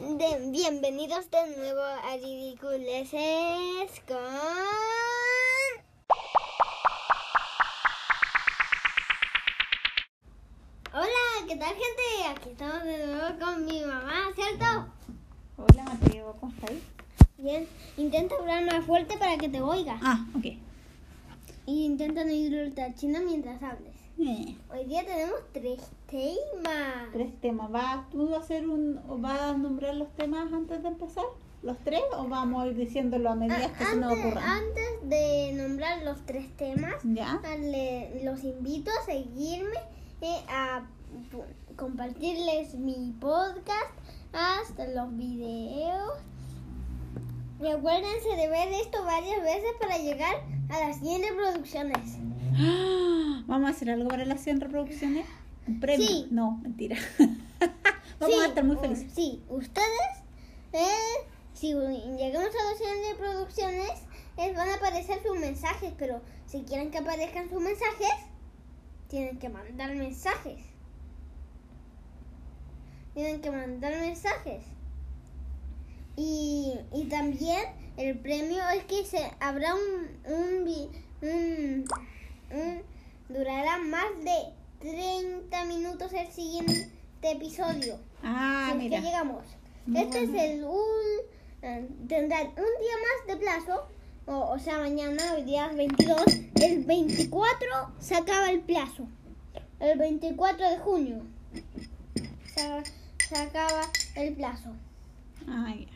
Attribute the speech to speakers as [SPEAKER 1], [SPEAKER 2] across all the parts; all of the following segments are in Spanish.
[SPEAKER 1] de- bienvenidos de nuevo a Ridiculeces con... Hola, ¿qué tal gente? Aquí estamos de nuevo con mi mamá, ¿cierto?
[SPEAKER 2] Hola Mateo, ¿cómo estás?
[SPEAKER 1] Bien, intenta hablar más fuerte para que te oiga.
[SPEAKER 2] Ah, ok.
[SPEAKER 1] Y intenta no ir tan chino mientras hables.
[SPEAKER 2] Eh,
[SPEAKER 1] Hoy día tenemos tres temas.
[SPEAKER 2] tres temas. ¿Vas tú a hacer un, o vas a nombrar los temas antes de empezar? ¿Los tres? ¿O vamos a ir diciéndolo a medida que se nos
[SPEAKER 1] Ah, Antes,
[SPEAKER 2] ocurran?
[SPEAKER 1] antes de nombrar los tres temas,
[SPEAKER 2] ¿Ya?
[SPEAKER 1] le- los invito a seguirme, eh, a compartirles mi podcast, hasta los videos. Y acuérdense de ver esto varias veces para llegar a las 100 reproducciones.
[SPEAKER 2] ¡Ah! ¿Vamos a hacer algo para las 100 reproducciones? ¿Un premio?
[SPEAKER 1] Sí.
[SPEAKER 2] No, mentira. Vamos
[SPEAKER 1] Sí,
[SPEAKER 2] a estar muy felices.
[SPEAKER 1] Sí, ustedes, eh, si llegamos a las 100 reproducciones, les van a aparecer sus mensajes, pero si quieren que aparezcan sus mensajes, tienen que mandar mensajes. Tienen que mandar mensajes. Y, y también el premio es que se habrá un, un, un- durará más de 30 minutos el siguiente episodio.
[SPEAKER 2] Ah,
[SPEAKER 1] si es
[SPEAKER 2] mira.
[SPEAKER 1] que llegamos.
[SPEAKER 2] Muy
[SPEAKER 1] este
[SPEAKER 2] bueno.
[SPEAKER 1] es el un, eh, tendrán un día más de plazo. O, o sea, mañana, hoy día 22. El 24 se acaba el plazo. El 24 de junio se, se acaba el plazo.
[SPEAKER 2] Ah, ya.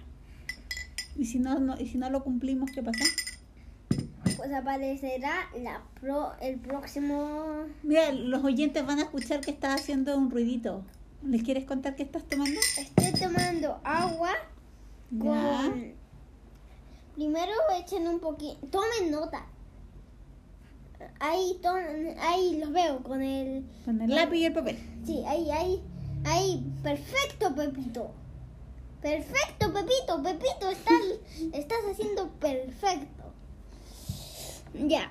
[SPEAKER 2] ¿Y si no, no, ¿Y si no lo cumplimos, qué pasa?
[SPEAKER 1] Pues aparecerá la pro, el próximo.
[SPEAKER 2] Mira, los oyentes van a escuchar que estás haciendo un ruidito. ¿Les quieres contar qué estás tomando?
[SPEAKER 1] Estoy tomando agua
[SPEAKER 2] Ya.
[SPEAKER 1] con. Primero echen un poquito. Tomen nota. Ahí, to- ahí los veo con el.
[SPEAKER 2] Con el lápiz y el papel.
[SPEAKER 1] Sí, ahí, ahí. Ahí. Perfecto, Pepito. Perfecto, Pepito. Pepito, estás, estás haciendo perfecto. Ya.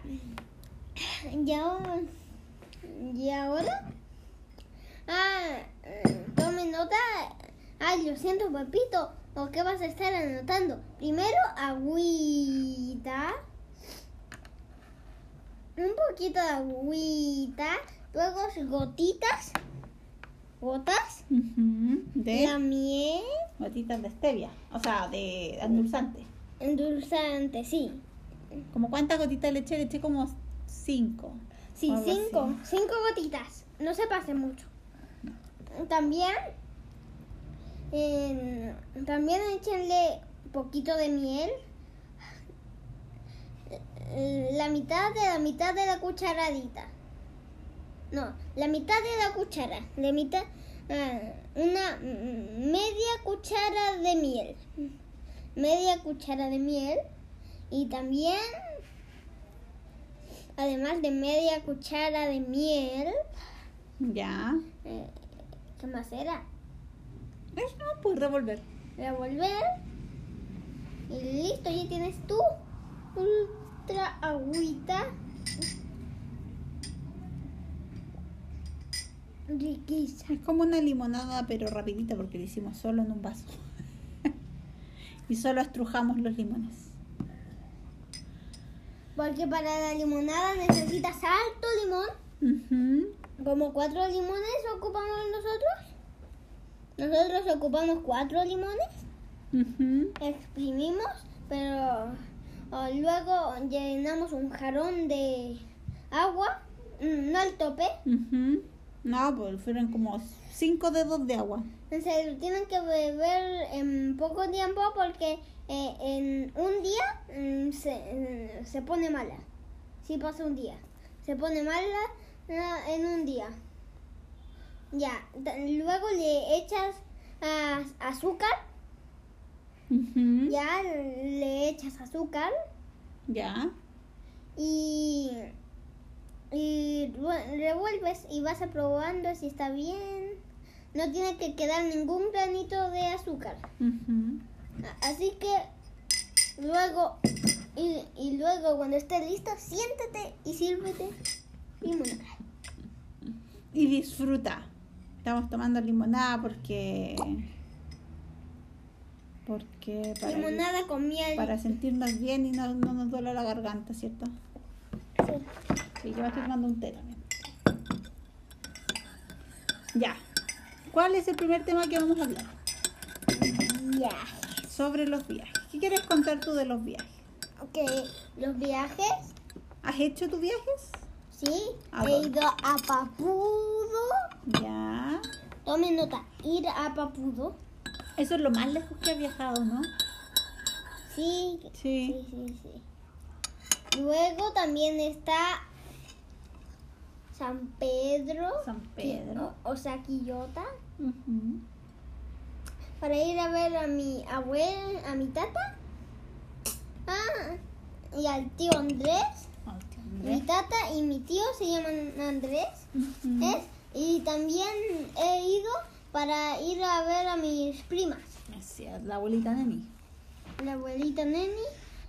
[SPEAKER 1] Y ahora. Y ahora. Ah, tomen nota. Ay, lo siento, Pepito. ¿O qué vas a estar anotando? Primero, agüita. Un poquito de agüita. Luego gotitas. Gotas.
[SPEAKER 2] Ujú. De
[SPEAKER 1] La miel.
[SPEAKER 2] gotitas de stevia. O sea, de endulzante.
[SPEAKER 1] Endulzante, sí.
[SPEAKER 2] ¿Como cuántas gotitas de leche? Le eché como cinco.
[SPEAKER 1] Sí, cinco.
[SPEAKER 2] así.
[SPEAKER 1] Cinco gotitas. No se pase mucho. También. eh, también échenle poquito de miel. La mitad de la mitad de la cucharadita. No, la mitad de la cuchara. La mitad. ah, una media cuchara de miel. Media cuchara de miel. Y también además de media cuchara de miel,
[SPEAKER 2] Ya.
[SPEAKER 1] eh, ¿qué más era?
[SPEAKER 2] Eso no puedes revolver.
[SPEAKER 1] Revolver y listo, ya tienes tu ultra agüita. Riquísima.
[SPEAKER 2] Es como una limonada, pero rapidita porque lo hicimos solo en un vaso. y solo estrujamos los limones.
[SPEAKER 1] Porque para la limonada necesitas alto limón. Como cuatro limones ocupamos nosotros. Nosotros ocupamos cuatro limones. Exprimimos, pero luego llenamos un jarrón de agua, mm, no al tope.
[SPEAKER 2] No, pues fueron como cinco dedos de agua.
[SPEAKER 1] Se tienen que beber en poco tiempo porque eh, en un día se, se pone mala. Si pasa un día, se pone mala ah, en un día. Ya, luego le echas ah, azúcar, ya le echas azúcar.
[SPEAKER 2] Ya.
[SPEAKER 1] y, y re- revuelves y vas probando si está bien. No tiene que quedar ningún granito de azúcar. Así que luego y, y luego cuando esté listo, siéntate y sírvete limonada.
[SPEAKER 2] Y disfruta. Estamos tomando limonada porque Porque para,
[SPEAKER 1] Limonada con miel.
[SPEAKER 2] para sentirnos bien y no, no nos duele la garganta, ¿cierto?
[SPEAKER 1] Sí.
[SPEAKER 2] Sí, yo estoy tomando un té también. Ya. ¿Cuál es el primer tema que vamos a hablar?
[SPEAKER 1] Viajes.
[SPEAKER 2] Sobre los viajes. ¿Qué quieres contar tú de los viajes?
[SPEAKER 1] Ok, los viajes.
[SPEAKER 2] ¿Has hecho tus viajes?
[SPEAKER 1] Sí,
[SPEAKER 2] ¿A
[SPEAKER 1] he ido a Papudo.
[SPEAKER 2] Ya.
[SPEAKER 1] Tome nota, ir a Papudo.
[SPEAKER 2] Eso es lo más lejos que he viajado, ¿no?
[SPEAKER 1] Sí,
[SPEAKER 2] Sí.
[SPEAKER 1] sí, sí, sí. Luego también está San Pedro.
[SPEAKER 2] San Pedro.
[SPEAKER 1] O, o sea, Quillota.
[SPEAKER 2] Ujú.
[SPEAKER 1] Para ir a ver a mi abuela, a mi tata. Ah, y al tío Andrés. Mi tata y mi tío se llaman Andrés. Y también he ido para ir a ver a mis primas.
[SPEAKER 2] Así es, la abuelita mí.
[SPEAKER 1] La abuelita Neni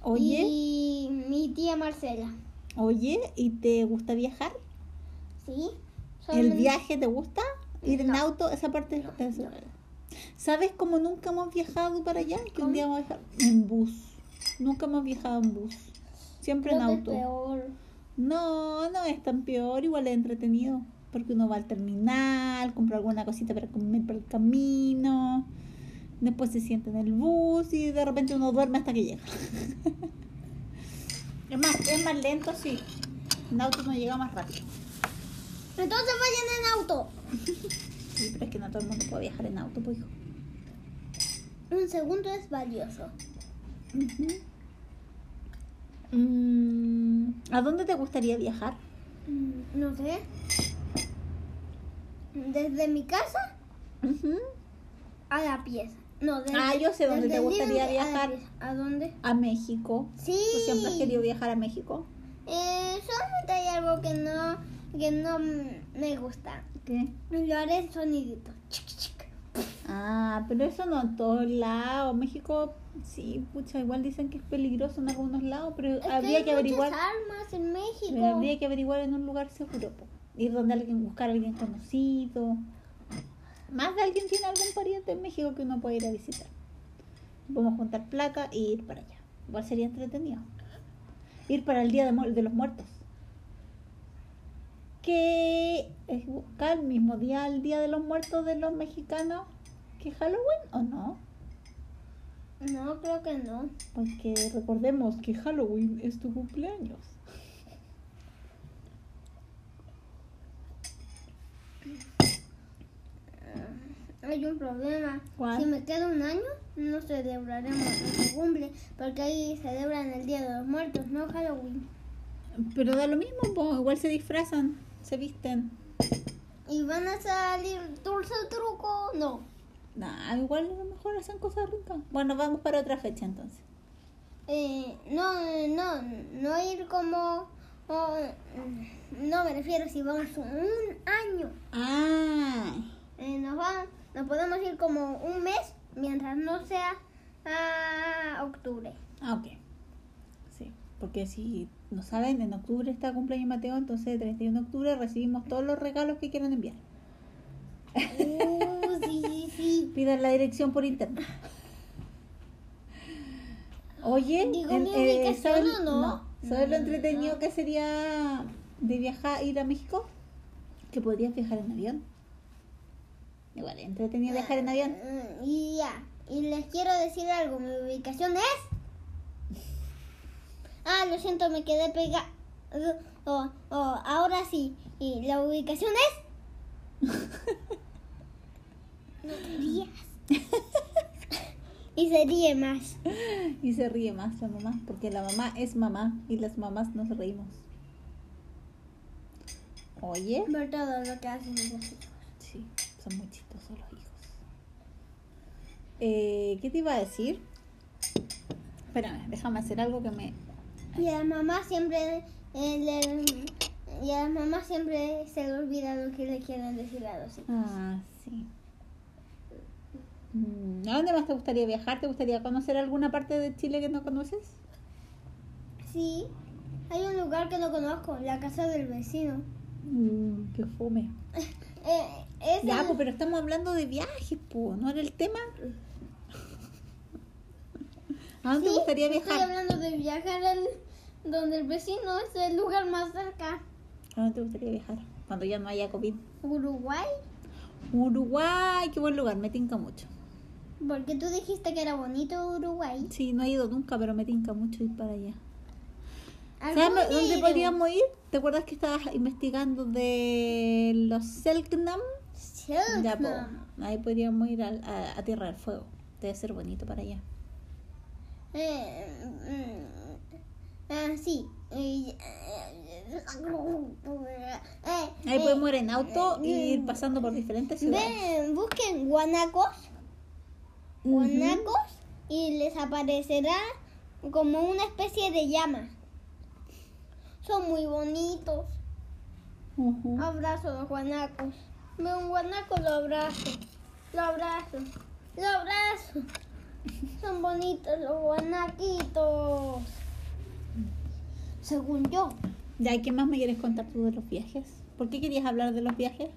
[SPEAKER 2] Oye,
[SPEAKER 1] y mi tía Marcela.
[SPEAKER 2] oye, ¿y te gusta viajar?
[SPEAKER 1] ¿Sí?
[SPEAKER 2] ¿El viaje te gusta? ¿Ir en auto? Esa parte
[SPEAKER 1] No,
[SPEAKER 2] es-
[SPEAKER 1] no.
[SPEAKER 2] ¿Sabes cómo nunca hemos viajado para allá? Que un día vamos a viajar en bus. Nunca hemos viajado en bus. Siempre en
[SPEAKER 1] es
[SPEAKER 2] auto.
[SPEAKER 1] peor.
[SPEAKER 2] No, no es tan peor, igual es entretenido. Porque uno va al terminal, compra alguna cosita para comer por el camino. Después se sienta en el bus y de repente uno duerme hasta que llega. es más, es más lento, sí. En auto uno llega más rápido.
[SPEAKER 1] Entonces vayan en auto.
[SPEAKER 2] Sí, pero es que no todo el mundo puede viajar en auto, pues hijo.
[SPEAKER 1] Un segundo es valioso.
[SPEAKER 2] Mm, ¿A dónde te gustaría viajar?
[SPEAKER 1] Mm, No sé. Desde mi casa
[SPEAKER 2] Ujú.
[SPEAKER 1] a la pieza. No, desde,
[SPEAKER 2] Ah, yo sé dónde te gustaría viajar.
[SPEAKER 1] ¿A dónde?
[SPEAKER 2] A México.
[SPEAKER 1] Sí.
[SPEAKER 2] ¿Tú siempre has querido viajar a México?
[SPEAKER 1] Eh, solamente hay algo que no, que no me gusta.
[SPEAKER 2] ¿Qué?
[SPEAKER 1] Lo haré
[SPEAKER 2] Ah, pero eso no en todos lados. México, sí, pucha, igual dicen que es peligroso en algunos lados, pero
[SPEAKER 1] Es
[SPEAKER 2] habría
[SPEAKER 1] hay
[SPEAKER 2] que averiguar.
[SPEAKER 1] muchas armas en México.
[SPEAKER 2] Pero habría que averiguar en un lugar seguro. Ir donde alguien, buscar a alguien conocido. Más de alguien tiene algún pariente en México que uno puede ir a visitar. Podemos juntar plata e ir para allá. Igual sería entretenido. Ir para el Día de, Mu- de los Muertos. Que es buscar el mismo día, el Día de los Muertos de los mexicanos que Halloween, ¿o no?
[SPEAKER 1] No, creo que no.
[SPEAKER 2] Porque recordemos que Halloween es tu cumpleaños.
[SPEAKER 1] Hay un problema.
[SPEAKER 2] ¿Cuál?
[SPEAKER 1] Si me queda un año, no celebraremos nuestro cumple, porque ahí celebran el Día de los Muertos, no Halloween.
[SPEAKER 2] Pero da lo mismo, igual se disfrazan, se visten.
[SPEAKER 1] ¿Y van a salir dulce truco? No.
[SPEAKER 2] Nah, igual a lo mejor hacen cosas ricas. Bueno, vamos para otra fecha entonces.
[SPEAKER 1] Eh, no, no, no ir como... oh, no, me refiero si vamos un año.
[SPEAKER 2] Ah,
[SPEAKER 1] Eh, nos, va, nos podemos ir como un mes mientras no sea a octubre.
[SPEAKER 2] ah, ok. Sí, porque si no saben, en octubre está cumpleaños Mateo, entonces el 31 de octubre recibimos todos los regalos que quieran enviar.
[SPEAKER 1] Uh, sí.
[SPEAKER 2] Pidan la dirección por internet. Oye,
[SPEAKER 1] Digo,
[SPEAKER 2] en-
[SPEAKER 1] ¿mi
[SPEAKER 2] eh, ¿sabes,
[SPEAKER 1] o no?
[SPEAKER 2] ¿sabes lo
[SPEAKER 1] Mm,
[SPEAKER 2] entretenido
[SPEAKER 1] no.
[SPEAKER 2] que sería de viajar, ir a México? Que podrías viajar en avión. Igual, entretenido viajar en avión.
[SPEAKER 1] Mm, Y ya. Y les quiero decir algo. Mi ubicación es. Ah, lo siento, me quedé pegada. Oh, oh, ahora sí. Y la ubicación es. No te rías. y se ríe más.
[SPEAKER 2] Y se ríe más la mamá, porque la mamá es mamá y las mamás nos reímos. Oye,
[SPEAKER 1] Ver todo lo que hacen los hijos.
[SPEAKER 2] sí, son muy chistosos los hijos. Eh, ¿Qué te iba a decir? Espérame, déjame hacer algo que me...
[SPEAKER 1] Y a la mamá siempre. eh, le- y a la mamá siempre se le olvida lo que le quieren decir a los hijos.
[SPEAKER 2] Ah, sí. Mm, ¿A dónde más te gustaría viajar? ¿Te gustaría conocer alguna parte de Chile que no conoces?
[SPEAKER 1] Sí, hay un lugar que no conozco, la casa del vecino.
[SPEAKER 2] Mm, qué fome.
[SPEAKER 1] Eh, es
[SPEAKER 2] Ya,
[SPEAKER 1] el-
[SPEAKER 2] pues, pero estamos hablando de viajes, pues, ¿no era el tema? ¿A dónde te gustaría
[SPEAKER 1] Estoy
[SPEAKER 2] viajar?
[SPEAKER 1] hablando de viajar al, donde el vecino es el lugar más cerca.
[SPEAKER 2] ¿A dónde te gustaría viajar? Cuando ya no haya COVID.
[SPEAKER 1] Uruguay.
[SPEAKER 2] Uruguay, qué buen lugar, me tinca mucho.
[SPEAKER 1] Porque tú dijiste que era bonito Uruguay.
[SPEAKER 2] Sí, no he ido nunca, pero me tinca mucho ir para allá. ¿Sabes dónde podríamos ir? ¿Te acuerdas que estabas investigando de los Selknam?
[SPEAKER 1] Selknam.
[SPEAKER 2] Ahí podríamos ir a, a Tierra del Fuego. Debe ser bonito para allá.
[SPEAKER 1] Eh, mm, ah, sí. Eh, eh,
[SPEAKER 2] Ahí podemos ir en auto y ir pasando por diferentes ciudades.
[SPEAKER 1] Ven, busquen guanacos, guanacos y les aparecerá como una especie de llama. Son muy bonitos. Abrazo a los guanacos. Veo un guanaco, lo abrazo. Lo abrazo. Lo abrazo. Son bonitos los guanaquitos. Según yo.
[SPEAKER 2] Ya, ¿qué más me quieres contar tú de los viajes? ¿Por qué querías hablar de los viajes?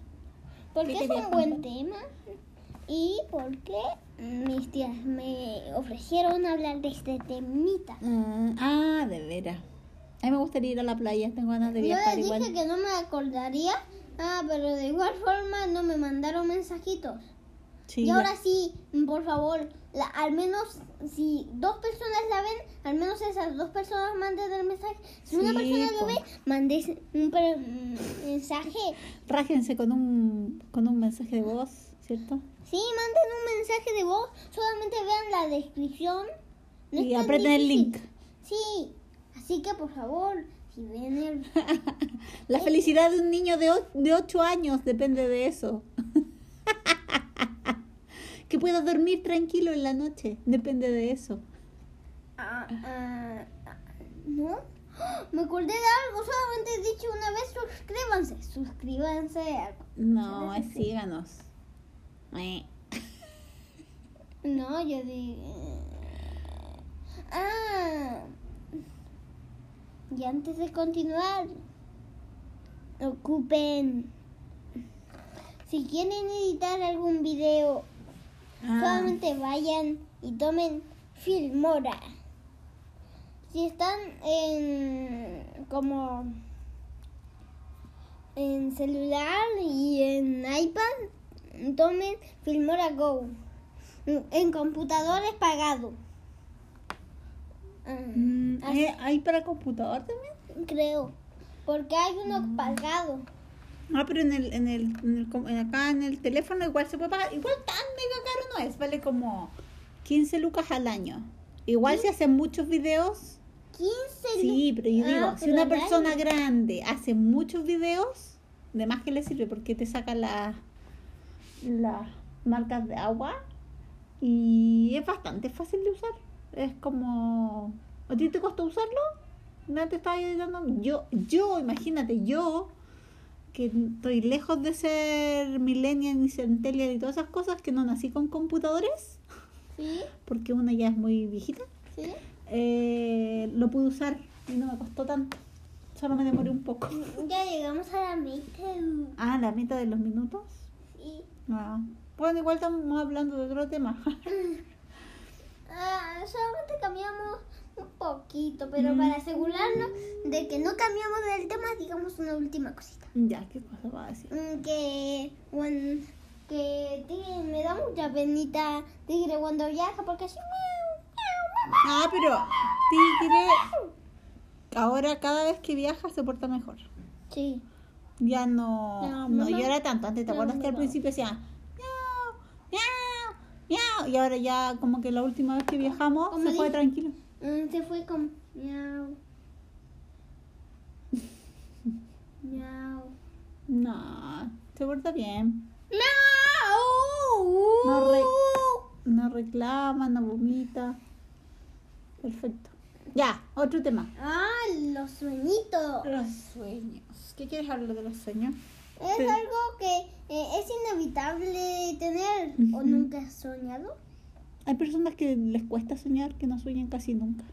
[SPEAKER 1] Porque
[SPEAKER 2] ¿Qué
[SPEAKER 1] es un buen tema. Y porque mis tías me ofrecieron hablar de este temita.
[SPEAKER 2] Ah, ah, de veras. A mí me gustaría ir a la playa, tengo ganas de
[SPEAKER 1] Yo
[SPEAKER 2] viajar
[SPEAKER 1] les dije
[SPEAKER 2] igual.
[SPEAKER 1] que no me acordaría. Ah, pero de igual forma no me mandaron mensajitos.
[SPEAKER 2] Sí,
[SPEAKER 1] y ahora sí, por favor, la- al menos si dos personas la ven, al menos esas dos personas manden el mensaje. Si una persona
[SPEAKER 2] po.
[SPEAKER 1] lo ve, mandes un mm, mensaje.
[SPEAKER 2] Rájense con un, con un mensaje de voz, ¿cierto?
[SPEAKER 1] Sí, manden un mensaje de voz. Solamente vean la descripción. No
[SPEAKER 2] y aprieten el link.
[SPEAKER 1] Sí, así que por favor, si ven el...
[SPEAKER 2] La felicidad de un niño de, de 8 años depende de eso. que pueda dormir tranquilo en la noche, depende de eso.
[SPEAKER 1] Ah, ah, ah, ¿No? Me acordé de algo, solamente he dicho una vez suscríbanse. Suscríbanse. a-
[SPEAKER 2] No, síganos. Eh.
[SPEAKER 1] No, yo di... Ah. Y antes de continuar, ocupen... Si quieren editar algún video,
[SPEAKER 2] Ah,
[SPEAKER 1] solamente vayan y tomen Filmora. Si están en como en celular y en iPad, tomen Filmora Go. En computador es pagado. Ah,
[SPEAKER 2] mm, ¿hay- ¿Hay para computador también?
[SPEAKER 1] creo. Porque hay uno pagado.
[SPEAKER 2] Ah, pero en el, en el, en el com- en acá en el teléfono igual se puede pagar. Igual tan mega caro no es, vale como 15 lucas al año. Igual si hacen muchos videos,
[SPEAKER 1] 15
[SPEAKER 2] sí, pero yo
[SPEAKER 1] Ah,
[SPEAKER 2] digo, si una persona grande hace muchos videos, de más que le sirve porque te saca las las marcas de agua y es bastante fácil de usar. Es como, ¿a ti te costó usarlo? ¿No te estaba ayudando? Yo, yo, imagínate, yo que estoy lejos de ser millennial ni centennial y todas esas cosas, que no nací con computadores,
[SPEAKER 1] Sí,
[SPEAKER 2] porque una ya es muy viejita,
[SPEAKER 1] sí.
[SPEAKER 2] eh, lo pude usar y no me costó tanto. Solo me demoré un poco.
[SPEAKER 1] Ya llegamos a la meta.
[SPEAKER 2] Ah, la meta de los minutos. Ah. Bueno, igual estamos hablando de otro tema.
[SPEAKER 1] Ah, solamente cambiamos un poquito, pero
[SPEAKER 2] Mm.
[SPEAKER 1] para asegurarnos de que no cambiamos del tema, digamos una última cosita.
[SPEAKER 2] ya, ¿qué cosa va a decir?
[SPEAKER 1] Mm, Que, cuan- que Tigre me da mucha penita Tigre cuando viaja porque así...
[SPEAKER 2] Ah, pero Tigre ahora cada vez que viaja se porta mejor.
[SPEAKER 1] Sí.
[SPEAKER 2] Ya no,
[SPEAKER 1] No,
[SPEAKER 2] no, llora tanto. Antes te acuerdas que al principio decía miau, miau, miau. Y ahora ya como que la última vez que viajamos se fue tranquilo.
[SPEAKER 1] Mm, Se fue como... Miau. Miau.
[SPEAKER 2] No, se porta bien.
[SPEAKER 1] Miau.
[SPEAKER 2] No, re- no reclama, no vomita. Perfecto. Ya, otro tema.
[SPEAKER 1] Ah, los sueñitos.
[SPEAKER 2] Los sueños. ¿Qué quieres hablar de los sueños?
[SPEAKER 1] Es algo que eh, es inevitable tener o nunca has soñado.
[SPEAKER 2] Hay personas que les cuesta soñar, que no sueñan casi nunca.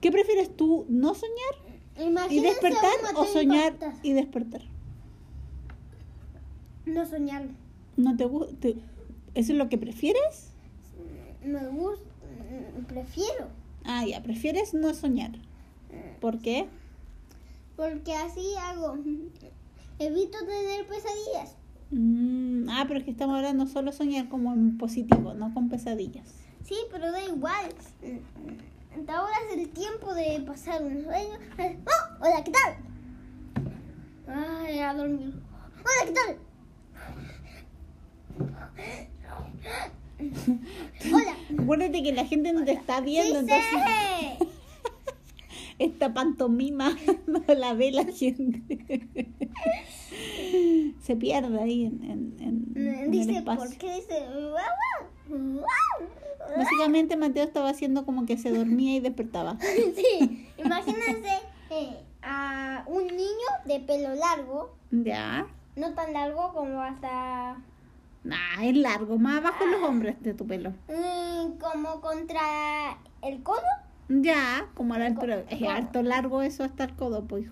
[SPEAKER 2] ¿Qué prefieres tú, no soñar y despertar o soñar y despertar?
[SPEAKER 1] No soñar.
[SPEAKER 2] ¿No te gusta? ¿Eso es lo que prefieres?
[SPEAKER 1] Me gusta. Mm, prefiero.
[SPEAKER 2] Ah, ya, prefieres no soñar. ¿Por qué?
[SPEAKER 1] Porque así hago. Evito tener pesadillas.
[SPEAKER 2] Mm, ah, pero es que estamos hablando solo soñar como en positivo, no con pesadillas.
[SPEAKER 1] Sí, pero da igual. Mm, Ahora es el tiempo de pasar un sueño. ¡Oh! Hola, ¿qué tal? Ay, a dormir. Hola, ¿qué tal? Hola.
[SPEAKER 2] Acuérdate que la gente no te está viendo,
[SPEAKER 1] Sí
[SPEAKER 2] entonces esta pantomima no la ve la gente. Se pierde ahí en, en- en- en el
[SPEAKER 1] Dice,
[SPEAKER 2] espacio.
[SPEAKER 1] ¿por qué dice?
[SPEAKER 2] Básicamente Mateo estaba haciendo como que se dormía y despertaba.
[SPEAKER 1] Sí, imagínense eh, a un niño de pelo largo,
[SPEAKER 2] Ya.
[SPEAKER 1] no tan largo como hasta
[SPEAKER 2] Nah, es largo, más abajo los hombres de tu pelo.
[SPEAKER 1] mm, como contra el codo,
[SPEAKER 2] Ya, como a la altura. Es harto largo eso hasta el codo, pues.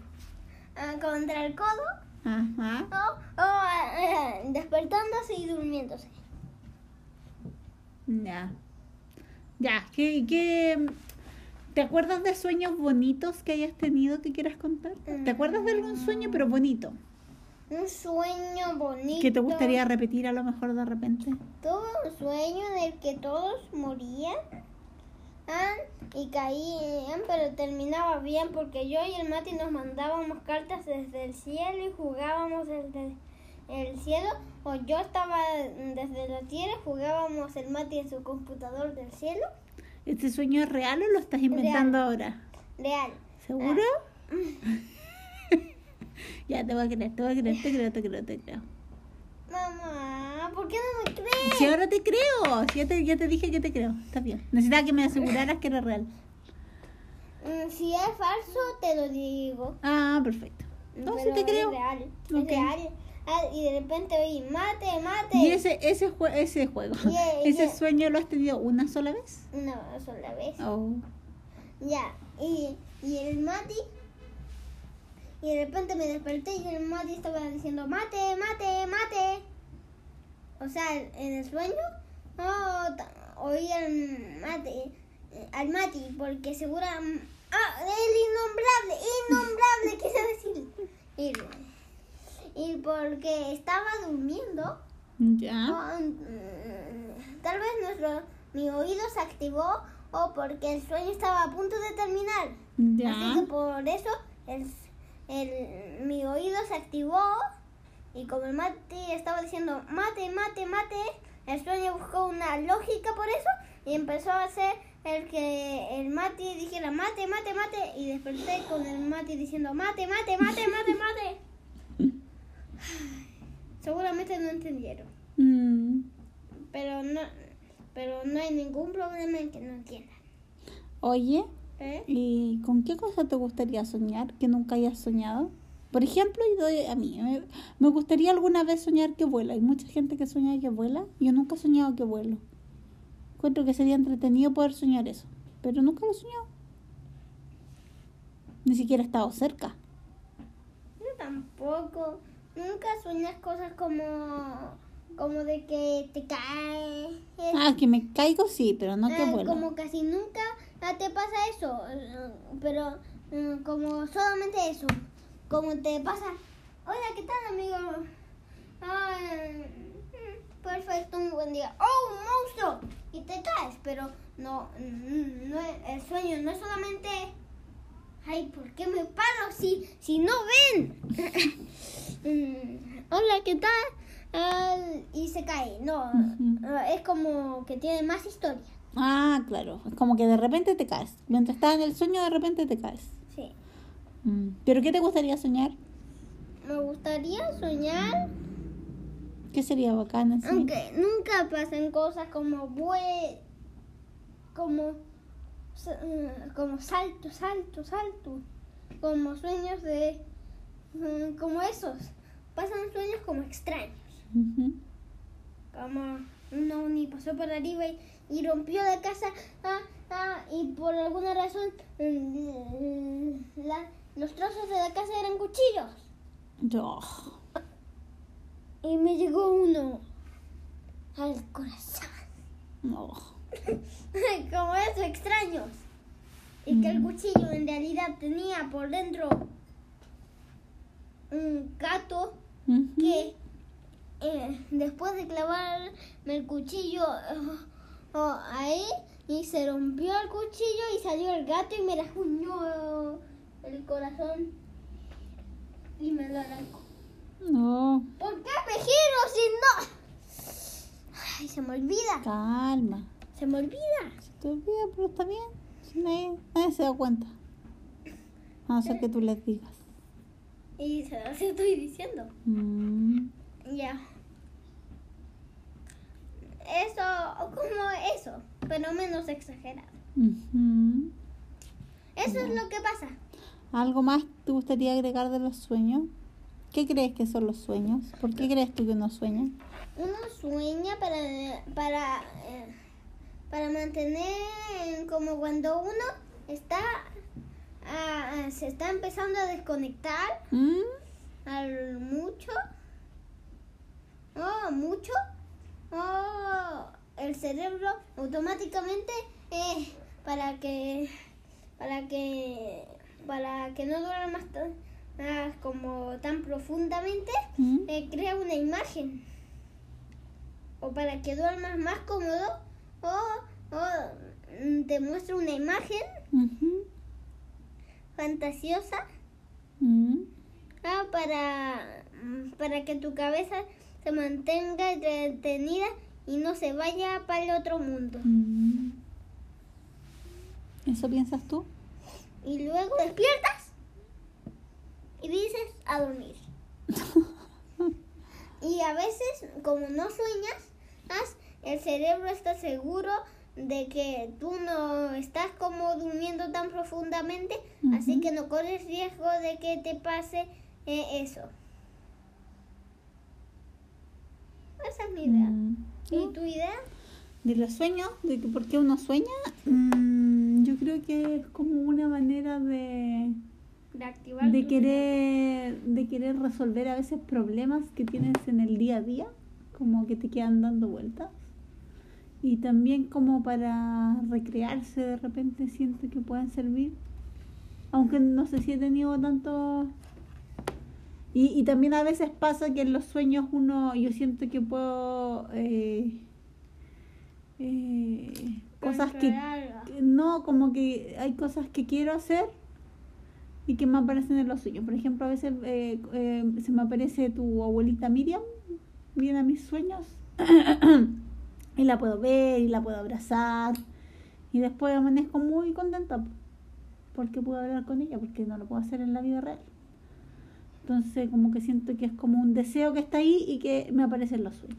[SPEAKER 1] ah, contra el codo,
[SPEAKER 2] Ajá.
[SPEAKER 1] o, o, eh, despertándose y durmiéndose.
[SPEAKER 2] Ya. Ya, ¿qué, qué, ¿te acuerdas de sueños bonitos que hayas tenido que quieras contar? ¿Te acuerdas de algún sueño, pero bonito?
[SPEAKER 1] Un sueño bonito.
[SPEAKER 2] Que te gustaría repetir a lo mejor de repente?
[SPEAKER 1] Tuve un sueño en el que todos morían ah, y caían, pero terminaba bien porque yo y el Mati nos mandábamos cartas desde el cielo y jugábamos desde el cielo. O yo estaba desde la tierra y jugábamos el Mati en su computador del cielo.
[SPEAKER 2] ¿Este sueño es real o lo estás inventando ahora?
[SPEAKER 1] Real.
[SPEAKER 2] ¿Seguro? Ya, te voy a creer, te voy a creer, te creo, te creo, te creo.
[SPEAKER 1] Mamá, ¿por qué no me crees?
[SPEAKER 2] Si ahora te creo, si ya te, ya te dije que te creo, está bien. Necesitaba que me aseguraras que era real.
[SPEAKER 1] Mm, Si es falso, te lo digo.
[SPEAKER 2] Ah, perfecto. No,
[SPEAKER 1] Pero
[SPEAKER 2] te creo.
[SPEAKER 1] Es real.
[SPEAKER 2] Ok.
[SPEAKER 1] Es real. Ah, y de repente oí, mate, mate.
[SPEAKER 2] ¿Y ese, ese, jue- ese juego,
[SPEAKER 1] Yeah,
[SPEAKER 2] ese
[SPEAKER 1] yeah.
[SPEAKER 2] sueño lo has tenido una sola vez?
[SPEAKER 1] Una sola vez.
[SPEAKER 2] Oh.
[SPEAKER 1] Ya. Y, y el Mati. Y de repente me desperté y el Mati estaba diciendo, mate, mate, mate. O sea, en el sueño, no, oí al Mati, eh, al Mati, porque segura... Ah, el innombrable, innombrable, quise decir. Y, y porque estaba durmiendo,
[SPEAKER 2] Ya.
[SPEAKER 1] o, mm, tal vez nuestro mi oído se activó o porque el sueño estaba a punto de terminar. Así que
[SPEAKER 2] Ya.
[SPEAKER 1] por eso el, el- mi oído se activó y como el mate estaba diciendo mate, mate, mate, el sueño buscó una lógica por eso y empezó a hacer el que el mate dijera mate, mate, mate y desperté con el mate diciendo mate, mate, mate, mate, mate. Seguramente no entendieron,
[SPEAKER 2] Mm.
[SPEAKER 1] pero no, pero no hay ningún problema en que no entiendan.
[SPEAKER 2] Oye,
[SPEAKER 1] ¿eh?
[SPEAKER 2] ¿y con qué cosa te gustaría soñar que nunca hayas soñado? Por ejemplo, a mí, me, gustaría alguna vez soñar que vuela. Hay mucha gente que sueña que vuela. Yo nunca he soñado que vuelo. Encuentro que sería entretenido poder soñar eso, pero nunca lo he soñado. Ni siquiera he estado cerca.
[SPEAKER 1] Yo tampoco. Nunca sueñas cosas como como de que te caes.
[SPEAKER 2] Ah, que me caigo sí, pero no que
[SPEAKER 1] Eh,
[SPEAKER 2] vuelo.
[SPEAKER 1] como casi nunca ah, te pasa eso, eh, pero mm, como solamente eso, como te pasa, hola, ¿qué tal amigo? Ay, mm, perfecto, un buen día. ¡Oh, un monstruo! Y te caes, pero no, mm, no el sueño no es solamente, ay, ¿por qué me paro si, si no ven? Mm, hola, ¿qué tal? Ah, y se cae, no, ah, es como que tiene más historia.
[SPEAKER 2] Ah, claro. Es como que de repente te caes. Mientras estás en el sueño, de repente te caes.
[SPEAKER 1] Sí.
[SPEAKER 2] Mm. ¿Pero qué te gustaría soñar?
[SPEAKER 1] Me gustaría soñar,
[SPEAKER 2] ¿Qué sería bacán así?
[SPEAKER 1] aunque nunca pasen cosas como bue, como, eh, como salto, salto, salto, como sueños de, mm, como esos. Pasan sueños como extraños, como un ovni pasó por arriba y, y rompió la casa ah, ah, y por alguna razón mm, la- los trozos de la casa eran cuchillos. Y me llegó uno al corazón. Como esos extraños. Y que el
[SPEAKER 2] Mm.
[SPEAKER 1] cuchillo en realidad tenía por dentro un gato que eh, después de clavarme el cuchillo eh, oh, ahí y se rompió el cuchillo y salió el gato y me rasguñó el corazón y me lo arrancó.
[SPEAKER 2] No,
[SPEAKER 1] ¿Por qué me giro si no? Ay, se me olvida,
[SPEAKER 2] calma.
[SPEAKER 1] se me olvida.
[SPEAKER 2] Se te olvida, pero está bien. Si nadie, nadie se da cuenta. A no ser que tú les digas.
[SPEAKER 1] Y se lo estoy diciendo.
[SPEAKER 2] Mm.
[SPEAKER 1] Ya. Eso, como eso, pero menos exagerado. Eso es lo que pasa.
[SPEAKER 2] ¿Algo más te gustaría agregar de los sueños? ¿Qué crees que son los sueños? ¿Por qué crees tú que uno sueña?
[SPEAKER 1] Uno sueña para, para, eh, para mantener como cuando uno está, ah, se está empezando a desconectar
[SPEAKER 2] ¿Mm?
[SPEAKER 1] al mucho, oh, mucho, oh, el cerebro automáticamente eh, para que, para que, para que no tan, ah, como tan profundamente,
[SPEAKER 2] ¿Mm?
[SPEAKER 1] eh, crea una imagen. O para que duermas más cómodo, o, o mm, te muestra una imagen fantasiosa ah, para, para que tu cabeza se mantenga entretenida y no se vaya para el otro mundo.
[SPEAKER 2] Mm. ¿Eso piensas tú?
[SPEAKER 1] Y luego despiertas y dices a dormir. Y a veces, como no sueñas, as- el cerebro está seguro de que tú no estás como durmiendo tan profundamente, así que no corres riesgo de que te pase eh, eso. Esa es mi idea.
[SPEAKER 2] Mm.
[SPEAKER 1] ¿Y tu idea?
[SPEAKER 2] De los sueños, de que por qué uno sueña, mm, yo creo que es como una manera de,
[SPEAKER 1] De activar
[SPEAKER 2] de querer de querer resolver a veces problemas que tienes en el día a día, como que te quedan dando vueltas. Y también como para recrearse de repente siento que pueden servir. Aunque no sé si he tenido tanto... Y, y también a veces pasa que en los sueños uno, yo siento que puedo... eh, eh, cosas que, no, como que hay cosas que quiero hacer y que me aparecen en los sueños. Por ejemplo, a veces eh, eh, se me aparece tu abuelita Miriam, viene a mis sueños y la puedo ver y la puedo abrazar y después amanezco muy contenta po, porque puedo hablar con ella porque no lo puedo hacer en la vida real. Entonces como que siento que es como un deseo que está ahí y que me aparece en los sueños.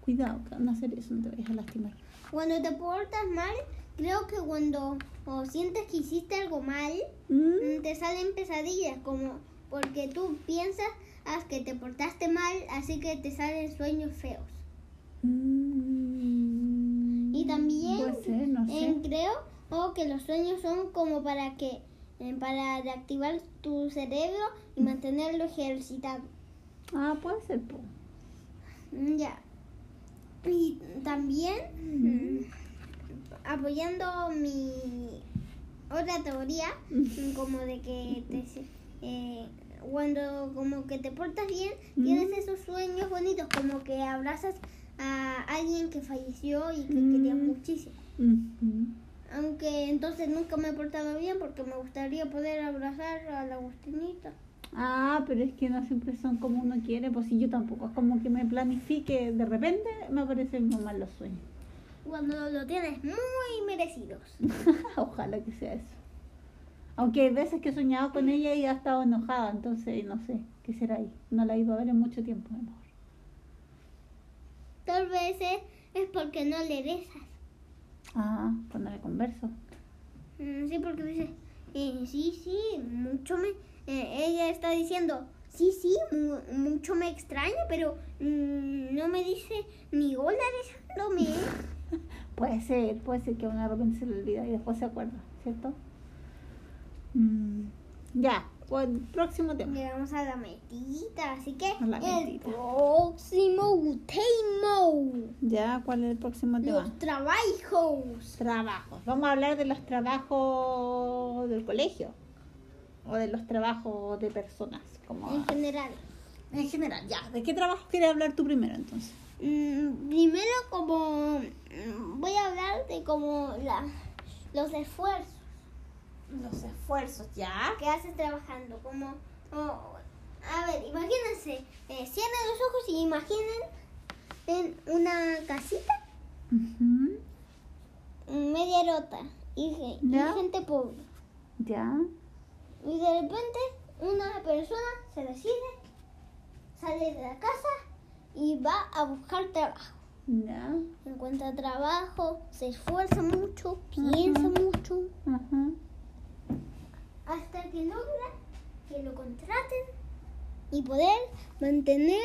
[SPEAKER 2] Cuidado, que no hacer eso, no te vayas a lastimar.
[SPEAKER 1] Cuando te portas mal, creo que cuando o sientes que hiciste algo mal,
[SPEAKER 2] Mm,
[SPEAKER 1] te salen pesadillas, como porque tú piensas ah, que te portaste mal, así que te salen sueños feos.
[SPEAKER 2] mm,
[SPEAKER 1] Y también
[SPEAKER 2] no sé.
[SPEAKER 1] eh, creo oh, que los sueños son como para que para reactivar tu cerebro y mantenerlo ejercitado.
[SPEAKER 2] Ah, puede ser, po.
[SPEAKER 1] Mm, Ya. Y también, mm, apoyando mi otra teoría, mm, como de que te, eh, cuando como que te portas bien, tienes
[SPEAKER 2] Mm.
[SPEAKER 1] esos sueños bonitos, como que abrazas a alguien que falleció y que
[SPEAKER 2] Mm.
[SPEAKER 1] querías muchísimo. Aunque entonces nunca me he portado bien porque me gustaría poder abrazar a la Agustinita.
[SPEAKER 2] Ah, pero es que no siempre son como uno quiere, pues si yo tampoco, es como que me planifique, de repente me aparecen muy mal los sueños.
[SPEAKER 1] Cuando lo tienes muy merecidos.
[SPEAKER 2] Ojalá que sea eso. Aunque hay veces que he soñado con ella y ha estado enojada, entonces no sé, ¿qué será ahí? No la he ido a ver en mucho tiempo, a lo mejor.
[SPEAKER 1] Tal vez es, es porque no le rezas.
[SPEAKER 2] Ah, cuando le converso.
[SPEAKER 1] Mm, Sí, porque dice, eh, sí, sí, mucho me... eh, ella está diciendo, sí, sí, mu- mucho me extraña, pero mm, no me dice ni hola dejándome.
[SPEAKER 2] Puede ser, puede ser que a uno de repente se le olvida y después se acuerda, ¿cierto? Mm, ya, pues, próximo tema.
[SPEAKER 1] Llegamos a la metita, así que
[SPEAKER 2] A la
[SPEAKER 1] el
[SPEAKER 2] metita.
[SPEAKER 1] próximo tema.
[SPEAKER 2] Ya, ¿cuál es el próximo tema?
[SPEAKER 1] Los trabajos.
[SPEAKER 2] Trabajos. Vamos a hablar de los trabajos del colegio o de los trabajos de personas, como
[SPEAKER 1] En general.
[SPEAKER 2] en general. Ya, ¿de qué trabajo quieres hablar tú primero entonces?
[SPEAKER 1] Mm, primero como mm, voy a hablar de como la, los esfuerzos
[SPEAKER 2] Los esfuerzos, ya.
[SPEAKER 1] que haces trabajando. Como, a ver, imagínense, eh, cierren los ojos y imaginen en una casita
[SPEAKER 2] Ujú.
[SPEAKER 1] media rota y, gente pobre.
[SPEAKER 2] Ya.
[SPEAKER 1] Y de repente una persona se decide, sale de la casa y va a buscar trabajo.
[SPEAKER 2] Ya.
[SPEAKER 1] Encuentra trabajo, se esfuerza mucho, piensa mucho,
[SPEAKER 2] Ujú.
[SPEAKER 1] Hasta que logra que lo contraten y poder mantener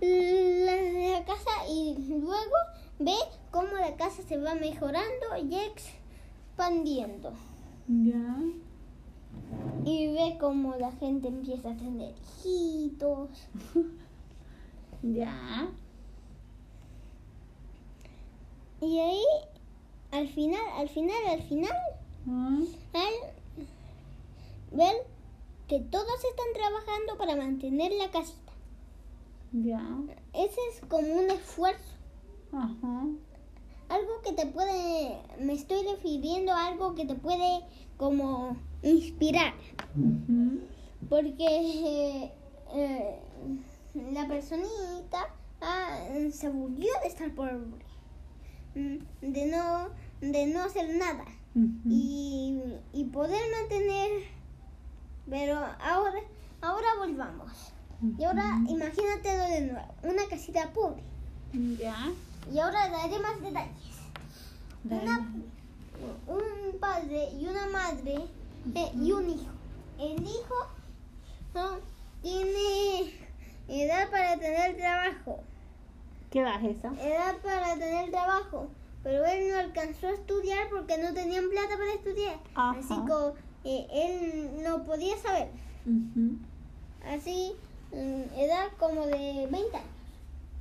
[SPEAKER 1] la, casa y luego ve cómo la casa se va mejorando y expandiendo.
[SPEAKER 2] Ya.
[SPEAKER 1] Y ve cómo la gente empieza a tener hijitos.
[SPEAKER 2] Ya.
[SPEAKER 1] Y ahí, al final, al final, al final,
[SPEAKER 2] Mm.
[SPEAKER 1] al ver que todos están trabajando para mantener la casita.
[SPEAKER 2] Ya.
[SPEAKER 1] Ese es como un esfuerzo.
[SPEAKER 2] Ajá.
[SPEAKER 1] Algo que te puede, me estoy refiriendo a algo que te puede como inspirar.
[SPEAKER 2] Ujú.
[SPEAKER 1] Porque eh, eh, la personita ah, se aburrió de estar pobre, mm, de no, de no hacer nada y, y poder mantener. Pero ahora, ahora volvamos. Y ahora imagínatelo de nuevo, una casita pobre.
[SPEAKER 2] Ya.
[SPEAKER 1] Y ahora daré más detalles.
[SPEAKER 2] Dale.
[SPEAKER 1] Una- un padre y una madre eh, y un hijo. El hijo no, tiene edad para tener trabajo,
[SPEAKER 2] ¿Qué edad es esa?
[SPEAKER 1] edad para tener trabajo, pero él no alcanzó a estudiar porque no tenían plata para estudiar.
[SPEAKER 2] Ajá.
[SPEAKER 1] Así que eh, él no podía saber. Así, mm, edad como de 20 años.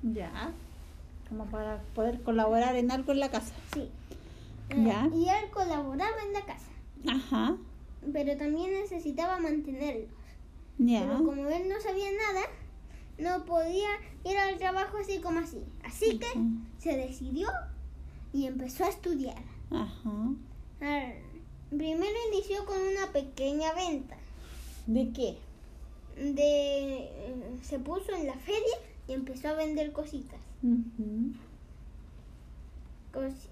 [SPEAKER 2] Ya. Como para poder colaborar en algo en la casa.
[SPEAKER 1] Sí.
[SPEAKER 2] Ya.
[SPEAKER 1] Y él colaboraba en la casa,
[SPEAKER 2] Ajá.
[SPEAKER 1] pero también necesitaba mantenerlo.
[SPEAKER 2] Ya.
[SPEAKER 1] Pero como él no sabía nada, no podía ir al trabajo así como así. Así que se decidió y empezó a estudiar.
[SPEAKER 2] Ajá.
[SPEAKER 1] Ah, Primero inició con una pequeña venta.
[SPEAKER 2] ¿De qué?
[SPEAKER 1] De, se puso en la feria y empezó a vender cositas. Cos-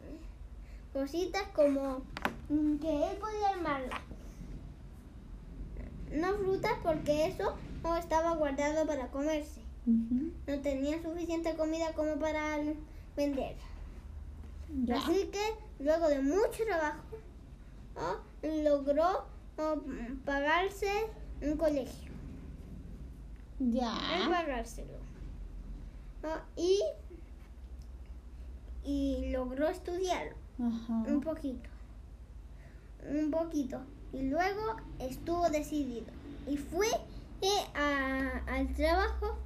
[SPEAKER 1] cositas como que él podía armarla. No frutas porque eso no estaba guardado para comerse. No tenía suficiente comida como para vender.
[SPEAKER 2] Ya.
[SPEAKER 1] Así que luego de mucho trabajo. Logró ¿no? pagarse un colegio.
[SPEAKER 2] Ya.
[SPEAKER 1] pagárselo. ¿no? Y, y logró estudiar
[SPEAKER 2] Ajá.
[SPEAKER 1] un poquito. Un poquito. Y luego estuvo decidido. Y fue eh, a- al trabajo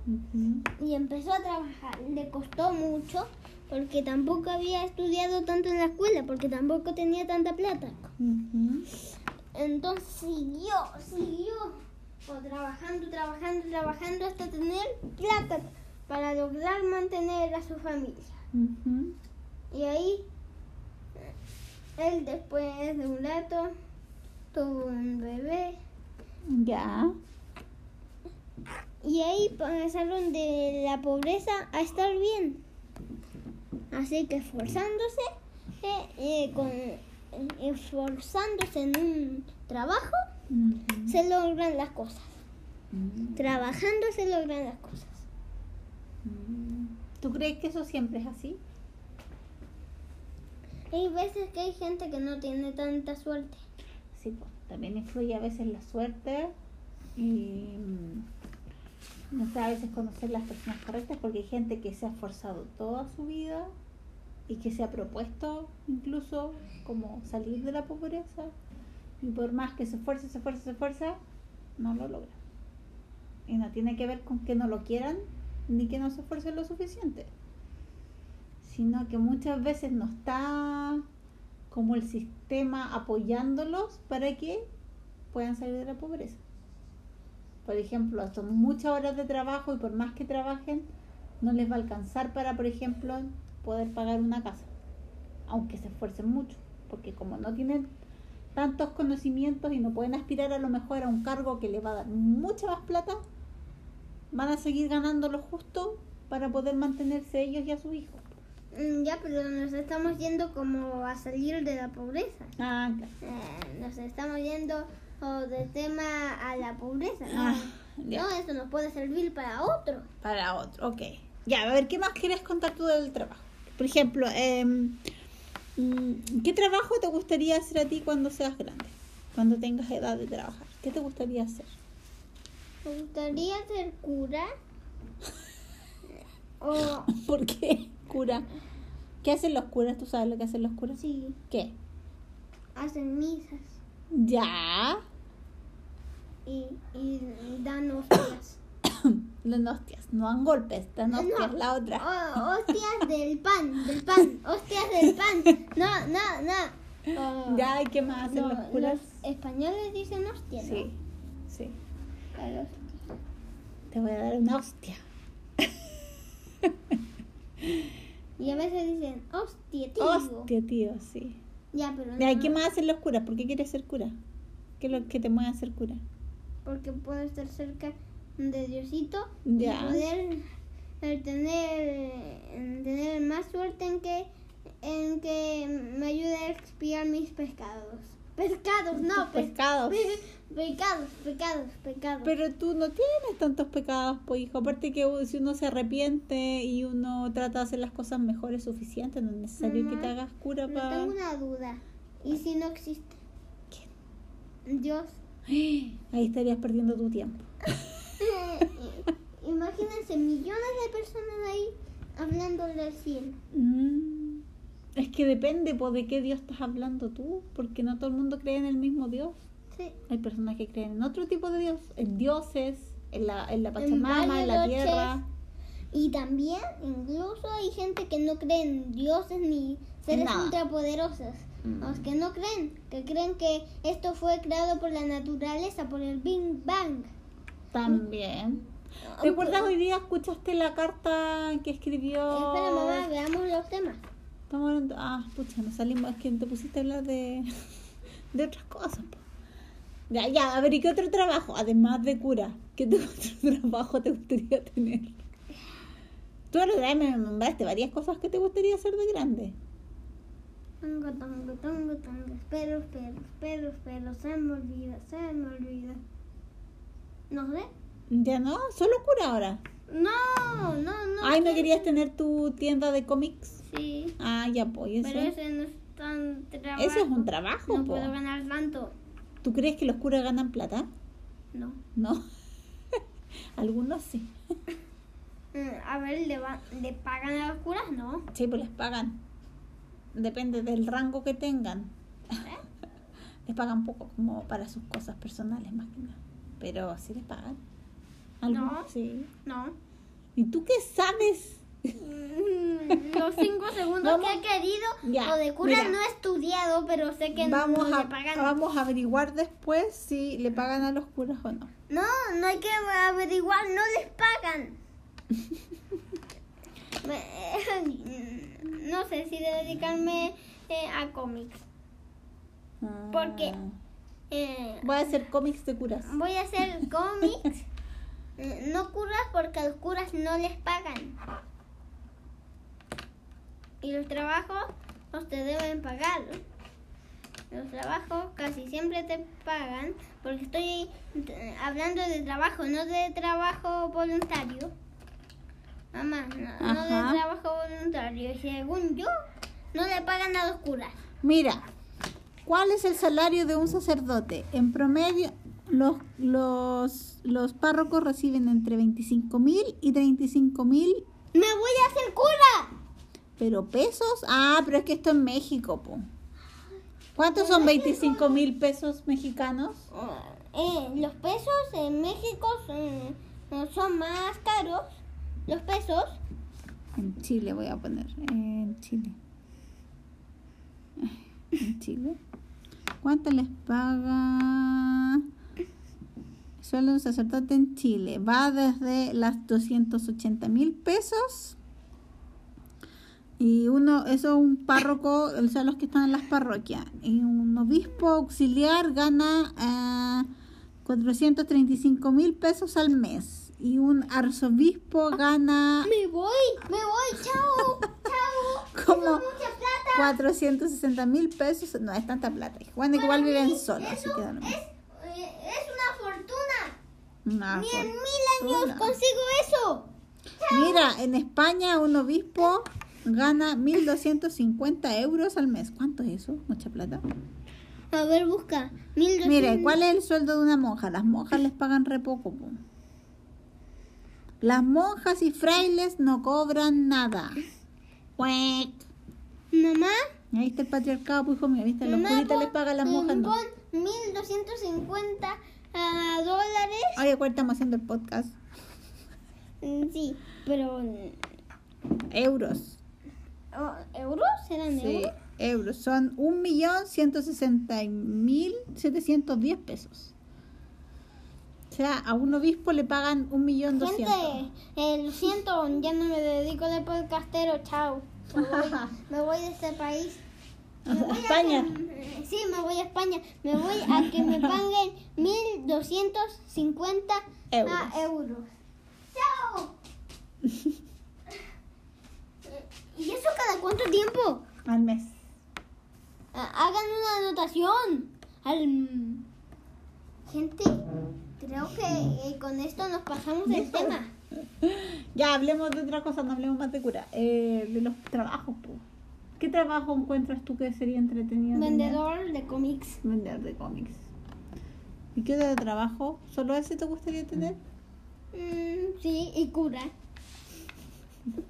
[SPEAKER 1] y empezó a trabajar. Le costó mucho porque tampoco había estudiado tanto en la escuela, porque tampoco tenía tanta plata. Entonces siguió, siguió o trabajando, trabajando, trabajando hasta tener plata para lograr mantener a su familia. Y ahí, él después de un rato tuvo un bebé
[SPEAKER 2] Ya.
[SPEAKER 1] y ahí pasaron de la pobreza a estar bien. Así que esforzándose, eh, eh, con, esforzándose en un trabajo, se logran las cosas.
[SPEAKER 2] Mm.
[SPEAKER 1] Trabajando se logran las cosas.
[SPEAKER 2] ¿Tú crees que eso siempre es así?
[SPEAKER 1] Hay veces que hay gente que no tiene tanta suerte.
[SPEAKER 2] Sí, pues también influye a veces la suerte y mm, no sé, a veces conocer las personas correctas porque hay gente que se ha esforzado toda su vida y que se ha propuesto incluso como salir de la pobreza y por más que se esfuerce, se esfuerce, se esfuerza, no lo logra. Y no tiene que ver con que no lo quieran ni que no se esfuercen lo suficiente. sino que muchas veces no está como el sistema apoyándolos para que puedan salir de la pobreza. Por ejemplo, son muchas horas de trabajo y por más que trabajen, no les va a alcanzar para, por ejemplo, poder pagar una casa, aunque se esfuercen mucho, porque como no tienen tantos conocimientos y no pueden aspirar a lo mejor a un cargo que les va a dar mucha más plata, van a seguir ganando lo justo para poder mantenerse ellos y a sus hijos.
[SPEAKER 1] Mm, Ya, pero nos estamos yendo como a salir de la pobreza.
[SPEAKER 2] Ah, claro.
[SPEAKER 1] Eh, nos estamos yendo oh, del tema a la pobreza. ¿no?
[SPEAKER 2] Ah,
[SPEAKER 1] no, eso nos puede servir para otro.
[SPEAKER 2] Para otro, ok. Ya, a ver, ¿qué más quieres contar tú del trabajo? Por ejemplo, em, mm, ¿qué trabajo te gustaría hacer a ti cuando seas grande? Cuando tengas edad de trabajar. ¿Qué te gustaría hacer?
[SPEAKER 1] Me gustaría ser cura. o
[SPEAKER 2] ¿Por qué? Cura. ¿Qué hacen los curas? ¿Tú sabes lo que hacen los curas?
[SPEAKER 1] sí,
[SPEAKER 2] ¿Qué?
[SPEAKER 1] hacen misas
[SPEAKER 2] Ya.
[SPEAKER 1] y, y dan hostias.
[SPEAKER 2] Los hostias, no dan golpes, dan hostias,
[SPEAKER 1] No.
[SPEAKER 2] la otra.
[SPEAKER 1] Oh, hostias del pan, del pan, hostias del pan. No, no, no. Oh,
[SPEAKER 2] Ya, ¿y qué más hacen
[SPEAKER 1] no,
[SPEAKER 2] los curas?
[SPEAKER 1] los españoles dicen hostia, ¿no?
[SPEAKER 2] Sí, sí.
[SPEAKER 1] Claro.
[SPEAKER 2] Te voy a dar una hostia.
[SPEAKER 1] Y a veces dicen hostia, tío.
[SPEAKER 2] Hostia, tío, sí.
[SPEAKER 1] Ya, pero
[SPEAKER 2] Ya, ¿y
[SPEAKER 1] no,
[SPEAKER 2] qué más hacen los curas? ¿Por qué quieres ser cura? ¿Qué es lo que te mueve a ser cura?
[SPEAKER 1] porque puedo estar cerca de Diosito
[SPEAKER 2] Ya.
[SPEAKER 1] y poder tener, tener más suerte en que en que me ayude a expiar mis pecados. Pecados, no, pe-
[SPEAKER 2] pecados.
[SPEAKER 1] pe- pecados, pecados, pecados.
[SPEAKER 2] Pero tú no tienes tantos pecados, pues hijo. Aparte que si uno se arrepiente y uno trata de hacer las cosas mejor es suficiente. No es necesario que te hagas cura
[SPEAKER 1] Pero
[SPEAKER 2] para...
[SPEAKER 1] tengo una duda. ¿Y si no existe? Dios.
[SPEAKER 2] Ahí estarías perdiendo tu tiempo.
[SPEAKER 1] Eh, Imagínense millones de personas ahí hablando del cielo.
[SPEAKER 2] Mm, Es que depende pues, de qué Dios estás hablando tú, porque no todo el mundo cree en el mismo Dios.
[SPEAKER 1] Sí.
[SPEAKER 2] Hay personas que creen en otro tipo de Dios, en dioses, en la, en la Pachamama, en la
[SPEAKER 1] varios
[SPEAKER 2] tierra.
[SPEAKER 1] Y también, incluso hay gente que no cree en dioses ni seres
[SPEAKER 2] Nada.
[SPEAKER 1] ultrapoderosos.
[SPEAKER 2] Mm.
[SPEAKER 1] Los que no creen, que creen que esto fue creado por la naturaleza, por el Big Bang.
[SPEAKER 2] También.
[SPEAKER 1] Aunque-
[SPEAKER 2] ¿Te acuerdas hoy día escuchaste la carta que escribió?
[SPEAKER 1] Espera, mamá, veamos los temas.
[SPEAKER 2] Estamos hablando- Ah, pucha, nos salimos, es que te pusiste a hablar de, de otras cosas. po. Ya, ya, a ver, ¿y qué otro trabajo? Además de cura, ¿qué otro trabajo te gustaría tener? Tú la verdad me nombraste varias cosas que te gustaría hacer de grande.
[SPEAKER 1] Tango, tango, tango, tango. Espero, espero, espero, espero. Se me olvida, se me olvida. No sé.
[SPEAKER 2] Ya no, solo cura ahora.
[SPEAKER 1] No, no, no.
[SPEAKER 2] Ay, ¿no querías tener tu tienda de cómics?
[SPEAKER 1] Sí.
[SPEAKER 2] Ah, ya, pues eso.
[SPEAKER 1] Pero ese no es tan trabajo.
[SPEAKER 2] Eso es un trabajo,
[SPEAKER 1] No
[SPEAKER 2] po.
[SPEAKER 1] puedo ganar tanto.
[SPEAKER 2] ¿Tú crees que los curas ganan plata?
[SPEAKER 1] No.
[SPEAKER 2] No. Algunos sí.
[SPEAKER 1] Mm, A ver, ¿le, va- ¿le pagan a los curas? No.
[SPEAKER 2] Sí, pues les pagan. Depende del rango que tengan. les pagan poco, como para sus cosas personales más que nada. Pero sí les pagan. Algunos
[SPEAKER 1] No.
[SPEAKER 2] sí.
[SPEAKER 1] No.
[SPEAKER 2] ¿Y tú qué sabes?
[SPEAKER 1] Mm, Los cinco segundos
[SPEAKER 2] Vamos.
[SPEAKER 1] que he querido,
[SPEAKER 2] Ya,
[SPEAKER 1] lo de cura
[SPEAKER 2] mira.
[SPEAKER 1] no he estudiado, pero sé que
[SPEAKER 2] Vamos
[SPEAKER 1] no
[SPEAKER 2] a,
[SPEAKER 1] le pagan.
[SPEAKER 2] vamos a averiguar después si le pagan a los curas o no.
[SPEAKER 1] No, no hay que averiguar, no les pagan. Me- no sé si dedicarme eh, a cómics. ¿Por qué? Eh,
[SPEAKER 2] Voy a hacer cómics de curas.
[SPEAKER 1] voy a hacer cómics, eh, no curas porque a los curas no les pagan. Y los trabajos no te deben pagar. Los trabajos casi siempre te pagan porque estoy eh, hablando de trabajo, no de trabajo voluntario. Mamá, no, no de trabajo voluntario. Y según yo, no le pagan a los curas.
[SPEAKER 2] Mira, ¿cuál es el salario de un sacerdote? En promedio, los, los, los párrocos reciben entre 25 mil y 35 mil,
[SPEAKER 1] ¡Me voy a hacer cura!
[SPEAKER 2] pero pesos. Ah, pero es que esto en México, po. ¿Cuántos son 25 mil pesos mexicanos?
[SPEAKER 1] Eh, los pesos en México son, son más caros. Los pesos.
[SPEAKER 2] En Chile voy a poner. En Chile. En Chile. ¿Cuánto les paga? Sueldo de un sacerdote en Chile. Va desde las 280 mil pesos. Y uno, eso es un párroco, o sea, los que están en las parroquias. Y un obispo auxiliar gana eh, 435 mil pesos al mes. Y un arzobispo gana
[SPEAKER 1] Me voy, me voy, chao, chao.
[SPEAKER 2] como. 460 mil pesos. No es tanta plata. Bueno, igual viven solos, así que da lo
[SPEAKER 1] es,
[SPEAKER 2] mismo.
[SPEAKER 1] es una fortuna.
[SPEAKER 2] Una
[SPEAKER 1] Ni en mil años consigo eso.
[SPEAKER 2] Mira, en España un obispo gana 1.250 euros al mes. ¿Cuánto es eso? Mucha plata.
[SPEAKER 1] A ver, busca. 1200.
[SPEAKER 2] Mire, ¿cuál es el sueldo de una monja? Las monjas les pagan re poco. po. Las monjas y frailes no cobran nada.
[SPEAKER 1] Mamá,
[SPEAKER 2] Ahí está el patriarcado, pues hijo mío. ¿Viste? Los curitas les pagan las monjas. No.
[SPEAKER 1] Pon 1250 ah, dólares.
[SPEAKER 2] Oye, ¿cuál estamos haciendo el podcast?
[SPEAKER 1] Mm, Sí, pero. mm,
[SPEAKER 2] Euros.
[SPEAKER 1] oh, ¿Euros? ¿Eran
[SPEAKER 2] Sí,
[SPEAKER 1] euros?
[SPEAKER 2] euros. Son 1.160.710 pesos. O sea, a un obispo le pagan 1.200.000.
[SPEAKER 1] Gente, eh, lo siento, ya no me dedico de podcastero, chao. Me voy, me voy de este país. Me voy
[SPEAKER 2] España.
[SPEAKER 1] sí, me voy a España. Me voy a que me paguen 1250
[SPEAKER 2] Euros.
[SPEAKER 1] euros. ¡Chao! ¿Y eso cada cuánto tiempo?
[SPEAKER 2] Al mes.
[SPEAKER 1] Hagan una anotación. Al... Gente, creo que eh, con esto nos pasamos el tema.
[SPEAKER 2] Ya, hablemos de otra cosa, no hablemos más de cura. Eh, de los trabajos, po. ¿Qué trabajo encuentras tú que sería entretenido? tener?
[SPEAKER 1] Vendedor de cómics.
[SPEAKER 2] Vender de cómics. ¿Y qué otro trabajo? ¿Solo ese te gustaría tener?
[SPEAKER 1] Mm, sí, y cura.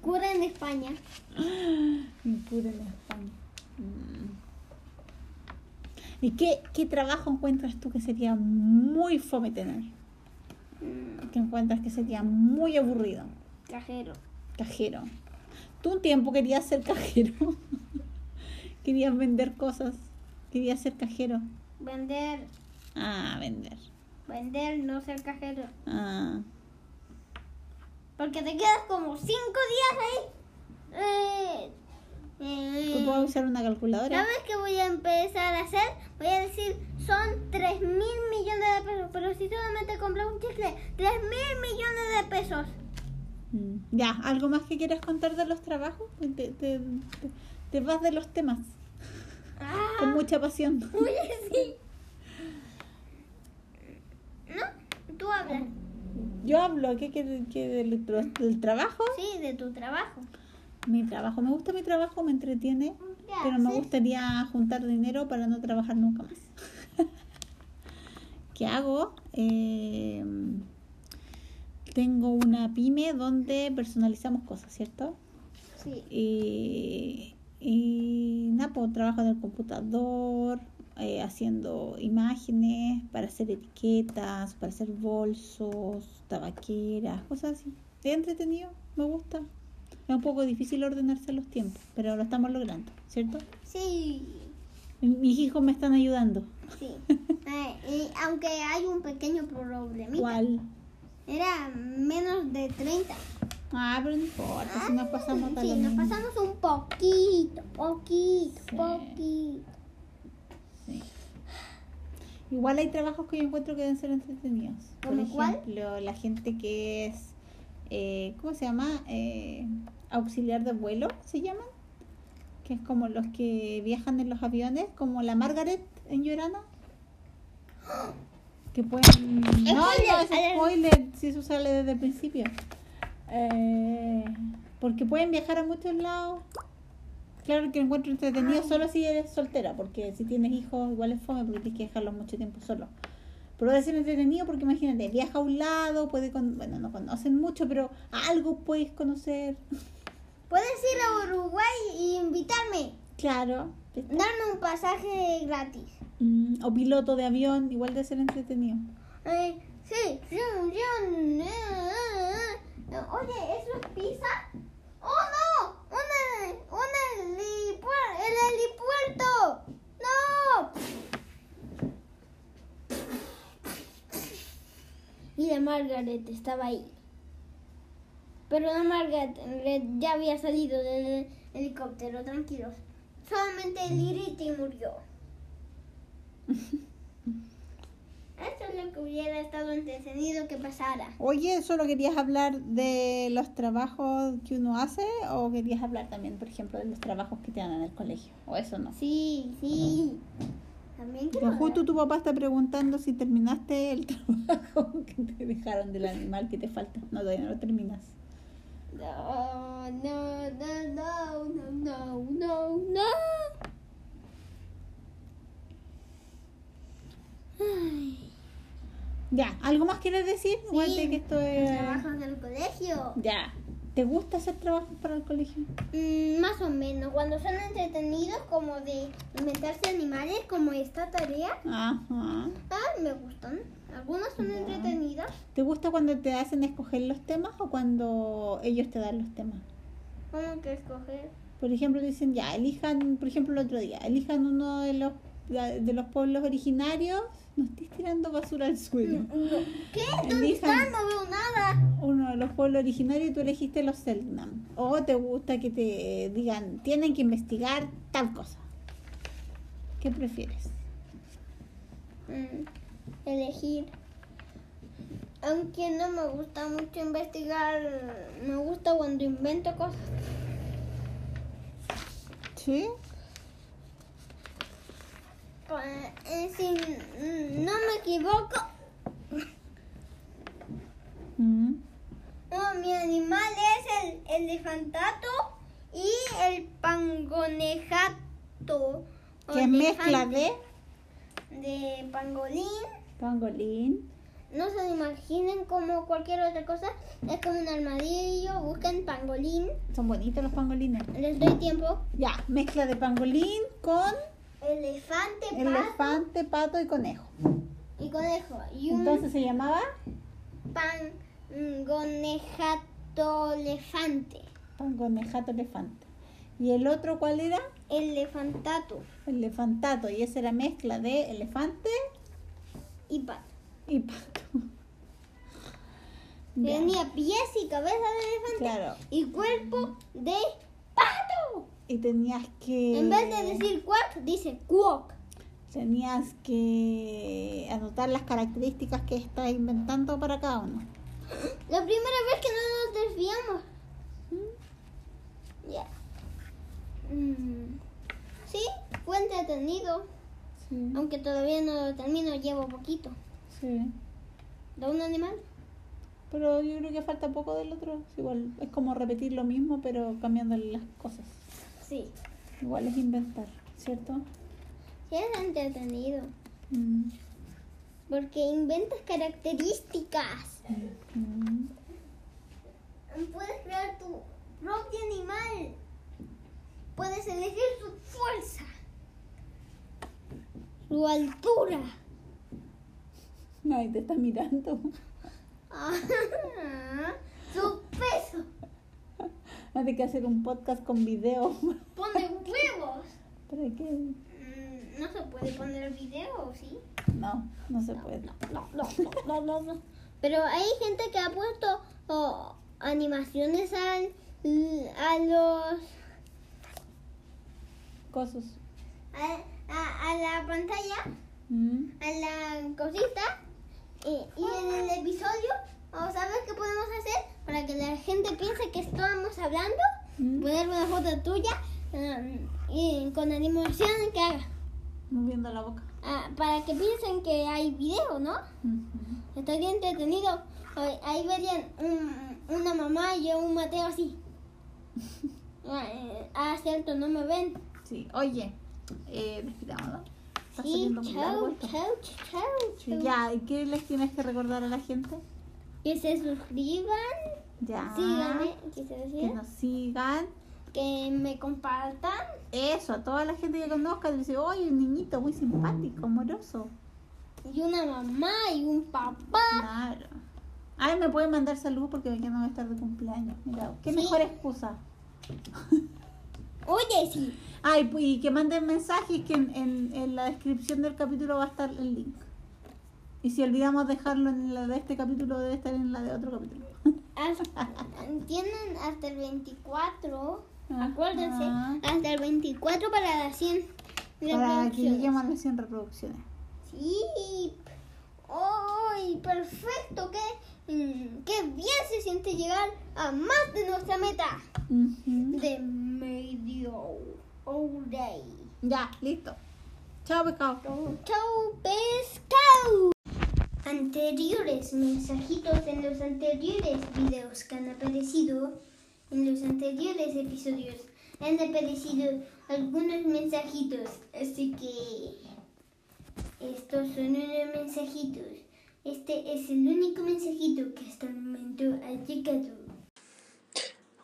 [SPEAKER 1] Cura en España.
[SPEAKER 2] Y cura en España. Mm. ¿Y qué, qué trabajo encuentras tú que sería muy fome tener?
[SPEAKER 1] Mm,
[SPEAKER 2] ¿Qué encuentras que sería muy aburrido?
[SPEAKER 1] cajero.
[SPEAKER 2] Cajero. Tú un tiempo querías ser cajero. querías vender cosas. Querías ser cajero.
[SPEAKER 1] Vender,
[SPEAKER 2] Ah, vender.
[SPEAKER 1] vender, no ser cajero.
[SPEAKER 2] Ah.
[SPEAKER 1] Porque te quedas como cinco días ahí. Eh,
[SPEAKER 2] ¿Tú puedes usar una calculadora?
[SPEAKER 1] ¿Sabes qué voy a empezar a hacer? Voy a decir, son 3 mil millones de pesos. Pero si solamente compras un chicle, 3 mil millones de pesos.
[SPEAKER 2] Mm. Ya, ¿algo más que quieras contar de los trabajos? Te, te- te- te vas de los temas con
[SPEAKER 1] Ah,
[SPEAKER 2] mucha pasión.
[SPEAKER 1] oye, sí. ¿No? Tú hablas.
[SPEAKER 2] Yo hablo ¿qué, qué- qué del, del trabajo.
[SPEAKER 1] Sí, de tu trabajo.
[SPEAKER 2] Mi trabajo, me gusta mi trabajo, me entretiene,
[SPEAKER 1] ¿Qué
[SPEAKER 2] pero me gustaría juntar dinero para no trabajar nunca más. ¿Qué hago? Eh, tengo una pyme donde personalizamos cosas, ¿cierto?
[SPEAKER 1] Sí.
[SPEAKER 2] Y, y nada, pues trabajo en el computador, eh, haciendo imágenes para hacer etiquetas, para hacer bolsos, tabaqueras, cosas así. Es entretenido, me gusta. Es un poco difícil ordenarse los tiempos, pero lo estamos logrando, ¿cierto?
[SPEAKER 1] Sí.
[SPEAKER 2] Mis hijos me están ayudando.
[SPEAKER 1] Sí. Eh, y aunque hay un pequeño problemita.
[SPEAKER 2] ¿Cuál?
[SPEAKER 1] Era menos de 30.
[SPEAKER 2] Ah, pero no importa, si nos pasamos
[SPEAKER 1] Sí, nos
[SPEAKER 2] mismo.
[SPEAKER 1] pasamos un poquito, poquito,
[SPEAKER 2] Sí.
[SPEAKER 1] poquito.
[SPEAKER 2] Sí. Igual hay trabajos que yo encuentro que deben ser entretenidos. Por
[SPEAKER 1] ¿Como cuál?
[SPEAKER 2] ejemplo, la gente que es, eh, ¿cómo se llama? Eh, auxiliar de vuelo, ¿se llaman? Que es como los que viajan en los aviones, como la Margaret en Llorana. Que pueden... No, no es
[SPEAKER 1] Spoiler.
[SPEAKER 2] si eso sale desde el principio. Eh, porque pueden viajar a muchos lados. Claro que encuentro entretenido solo si eres soltera, porque si tienes hijos igual es fome porque tienes que dejarlos mucho tiempo solo. Pero ahora siempre entretenido porque imagínate, viaja a un lado, puede con, bueno, no conocen mucho, pero algo puedes conocer.
[SPEAKER 1] Puedes ir a Uruguay y invitarme.
[SPEAKER 2] Claro.
[SPEAKER 1] Darme un pasaje gratis.
[SPEAKER 2] Mm, o piloto de avión, igual de ser entretenido.
[SPEAKER 1] Eh, sí, yo, yo. Oye, ¿eso es pizza? ¡Oh, no! ¡Un, un helipuerto! ¡El helipuerto! ¡No! Margaret estaba ahí. Pero la Margaret ya había salido del helicóptero, tranquilos. Solamente el Iriti murió. Esto es lo que hubiera estado entretenido que pasara.
[SPEAKER 2] Oye, ¿solo querías hablar de los trabajos que uno hace o querías hablar también, por ejemplo, de los trabajos que te dan en el colegio? ¿O eso no?
[SPEAKER 1] Sí, sí.
[SPEAKER 2] Justo tu papá está preguntando si terminaste el trabajo que te dejaron del animal que te falta. No, todavía no lo terminas.
[SPEAKER 1] No, no, no, no, no, no, no, no. Ay,
[SPEAKER 2] Ya, ¿algo más quieres decir? De que esto es...
[SPEAKER 1] Trabajos del colegio.
[SPEAKER 2] Ya. ¿Te gusta hacer trabajos para el colegio?
[SPEAKER 1] Mm, más o menos, cuando son entretenidos, como de inventarse animales, como esta tarea,
[SPEAKER 2] Ajá.
[SPEAKER 1] ah, me gustan. Algunas son
[SPEAKER 2] Ya.
[SPEAKER 1] entretenidas.
[SPEAKER 2] ¿Te gusta cuando te hacen escoger los temas o cuando ellos te dan los temas?
[SPEAKER 1] ¿Cómo que escoger?
[SPEAKER 2] Por ejemplo, dicen ya, elijan, por ejemplo, el otro día, elijan uno de los de los pueblos originarios. No estés tirando basura al suelo.
[SPEAKER 1] ¿Qué? ¿Dónde está? No veo nada.
[SPEAKER 2] uno de los pueblos originarios y tú elegiste los Selknam. O te gusta que te digan, tienen que investigar tal cosa. ¿Qué prefieres?
[SPEAKER 1] Mm, elegir. Aunque no me gusta mucho investigar, me gusta cuando invento cosas.
[SPEAKER 2] ¿Sí?
[SPEAKER 1] Eh, si mm, no me equivoco,
[SPEAKER 2] Mm.
[SPEAKER 1] no, mi animal es el elefantato y el pangonejato.
[SPEAKER 2] ¿Qué mezcla de
[SPEAKER 1] de pangolín.
[SPEAKER 2] pangolín?
[SPEAKER 1] No se imaginen como cualquier otra cosa. Es como un armadillo. Busquen pangolín.
[SPEAKER 2] Son bonitos los pangolines.
[SPEAKER 1] Les doy tiempo.
[SPEAKER 2] Ya, mezcla de pangolín con
[SPEAKER 1] Elefante, pato
[SPEAKER 2] elefante, pato y conejo.
[SPEAKER 1] y conejo. Y un
[SPEAKER 2] Entonces se llamaba
[SPEAKER 1] pangonejato elefante.
[SPEAKER 2] pangonejato elefante. ¿Y el otro cuál era?
[SPEAKER 1] Elefantato
[SPEAKER 2] Elefantato. Y esa era mezcla de elefante
[SPEAKER 1] y pato.
[SPEAKER 2] y pato.
[SPEAKER 1] Tenía pies y cabeza de elefante
[SPEAKER 2] Claro.
[SPEAKER 1] y cuerpo de pato.
[SPEAKER 2] Y tenías que...
[SPEAKER 1] En vez de decir quack, dice quack.
[SPEAKER 2] Tenías que anotar las características que estás inventando para cada uno.
[SPEAKER 1] La primera vez que no nos desviamos. Ya. Mm, Sí, fue entretenido.
[SPEAKER 2] Sí,
[SPEAKER 1] Aunque todavía no lo termino, llevo poquito.
[SPEAKER 2] sí.
[SPEAKER 1] ¿De un animal?
[SPEAKER 2] Pero yo creo que falta poco del otro. Es Igual es como repetir lo mismo, pero cambiando las cosas.
[SPEAKER 1] Sí.
[SPEAKER 2] Igual es inventar, ¿cierto?
[SPEAKER 1] Sí, es entretenido.
[SPEAKER 2] Mm.
[SPEAKER 1] Porque inventas características.
[SPEAKER 2] Mm.
[SPEAKER 1] Puedes crear tu propio animal. Puedes elegir su fuerza. Su altura.
[SPEAKER 2] Ay, te está mirando.
[SPEAKER 1] su peso.
[SPEAKER 2] Hay que hacer un podcast con video.
[SPEAKER 1] Pone huevos.
[SPEAKER 2] ¿Para qué?
[SPEAKER 1] Mm, No se puede poner video, ¿sí?
[SPEAKER 2] No, no se puede.
[SPEAKER 1] No, no, no, no, no. Pero hay gente que ha puesto oh, animaciones al, a los
[SPEAKER 2] Cosas.
[SPEAKER 1] a, a- a la pantalla,
[SPEAKER 2] Mm.
[SPEAKER 1] a la cosita y, y en el episodio, oh, ¿sabes qué podemos hacer para que la gente piense que estamos hablando?
[SPEAKER 2] Mm.
[SPEAKER 1] Poner una foto tuya um, y con animación que haga
[SPEAKER 2] Moviendo la boca.
[SPEAKER 1] ah, para que piensen que hay video, ¿no?
[SPEAKER 2] Mm.
[SPEAKER 1] Estaría entretenido. Ahí- verían un- una mamá y un Mateo así. Ah, eh, Ah, cierto, no me ven.
[SPEAKER 2] Sí, oye, eh, despidámoslo.
[SPEAKER 1] Sí, chao, chao,
[SPEAKER 2] Sí,
[SPEAKER 1] chao.
[SPEAKER 2] Ya, ¿y qué les tienes que recordar a la gente?
[SPEAKER 1] Que se suscriban,
[SPEAKER 2] Ya.
[SPEAKER 1] síganme, quise
[SPEAKER 2] Que nos sigan.
[SPEAKER 1] que me compartan.
[SPEAKER 2] Eso, a toda la gente que conozca, dice, oye, un niñito muy simpático, amoroso.
[SPEAKER 1] Y una mamá y un papá.
[SPEAKER 2] Claro. Ay, me pueden mandar salud porque no voy a estar de cumpleaños. Mira, qué
[SPEAKER 1] Sí.
[SPEAKER 2] mejor excusa.
[SPEAKER 1] Oye, sí.
[SPEAKER 2] Ay, y que manden mensajes que en, en- en la descripción del capítulo va a estar el link. Y si olvidamos dejarlo en la de este capítulo, debe estar en la de otro capítulo.
[SPEAKER 1] Tienen hasta el 24. Acuérdense, hasta el 24 para las 100
[SPEAKER 2] Para que
[SPEAKER 1] reproducciones.
[SPEAKER 2] lleguemos a las 100 reproducciones.
[SPEAKER 1] Sí. ¡Ay, perfecto! ¡Qué, mm, ¡Qué bien se siente llegar a más de nuestra meta!
[SPEAKER 2] Ujú.
[SPEAKER 1] De medio hora.
[SPEAKER 2] Ya, listo. Chao, pescado.
[SPEAKER 1] Chau, pescado. Anteriores mensajitos en los anteriores videos que han aparecido, en los anteriores episodios, han aparecido algunos mensajitos. Así que estos son unos mensajitos. Este es el único mensajito que hasta el momento ha llegado.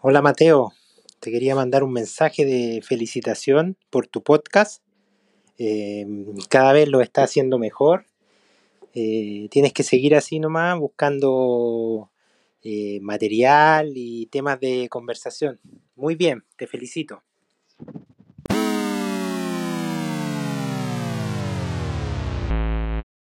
[SPEAKER 3] Hola Mateo, te quería mandar un mensaje de felicitación por tu podcast. Eh, cada vez lo está haciendo mejor. Eh, tienes que seguir así nomás, buscando eh, material y temas de conversación. Muy bien, te felicito.